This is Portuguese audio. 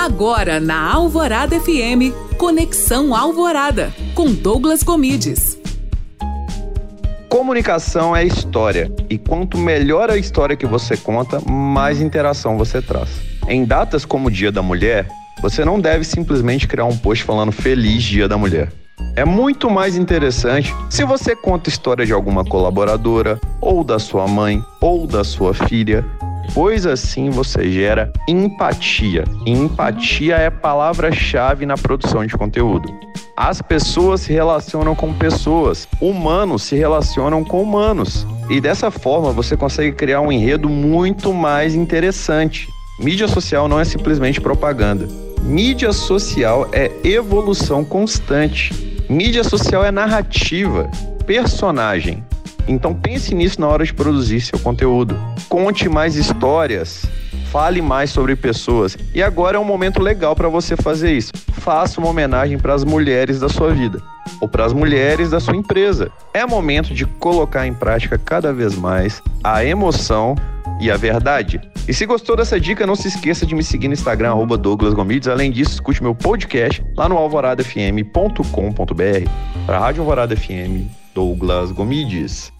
Agora na Alvorada FM, Conexão Alvorada, com Douglas Comides. Comunicação é história, e quanto melhor a história que você conta, mais interação você traz. Em datas como o Dia da Mulher, você não deve simplesmente criar um post falando Feliz Dia da Mulher. É muito mais interessante se você conta a história de alguma colaboradora, ou da sua mãe, ou da sua filha, pois assim você gera empatia. E empatia é palavra-chave na produção de conteúdo. As pessoas se relacionam com pessoas, humanos se relacionam com humanos. E dessa forma você consegue criar um enredo muito mais interessante. Mídia social não é simplesmente propaganda. Mídia social é evolução constante. Mídia social é narrativa, personagem. Então pense nisso na hora de produzir seu conteúdo. Conte mais histórias, fale mais sobre pessoas. E agora é um momento legal para você fazer isso. Faça uma homenagem para as mulheres da sua vida ou para as mulheres da sua empresa. É momento de colocar em prática cada vez mais a emoção e a verdade. E se gostou dessa dica, não se esqueça de me seguir no Instagram, arroba Douglas Gomides. Além disso, escute meu podcast lá no alvoradafm.com.br. Para a Rádio Alvorada FM, Douglas Gomides.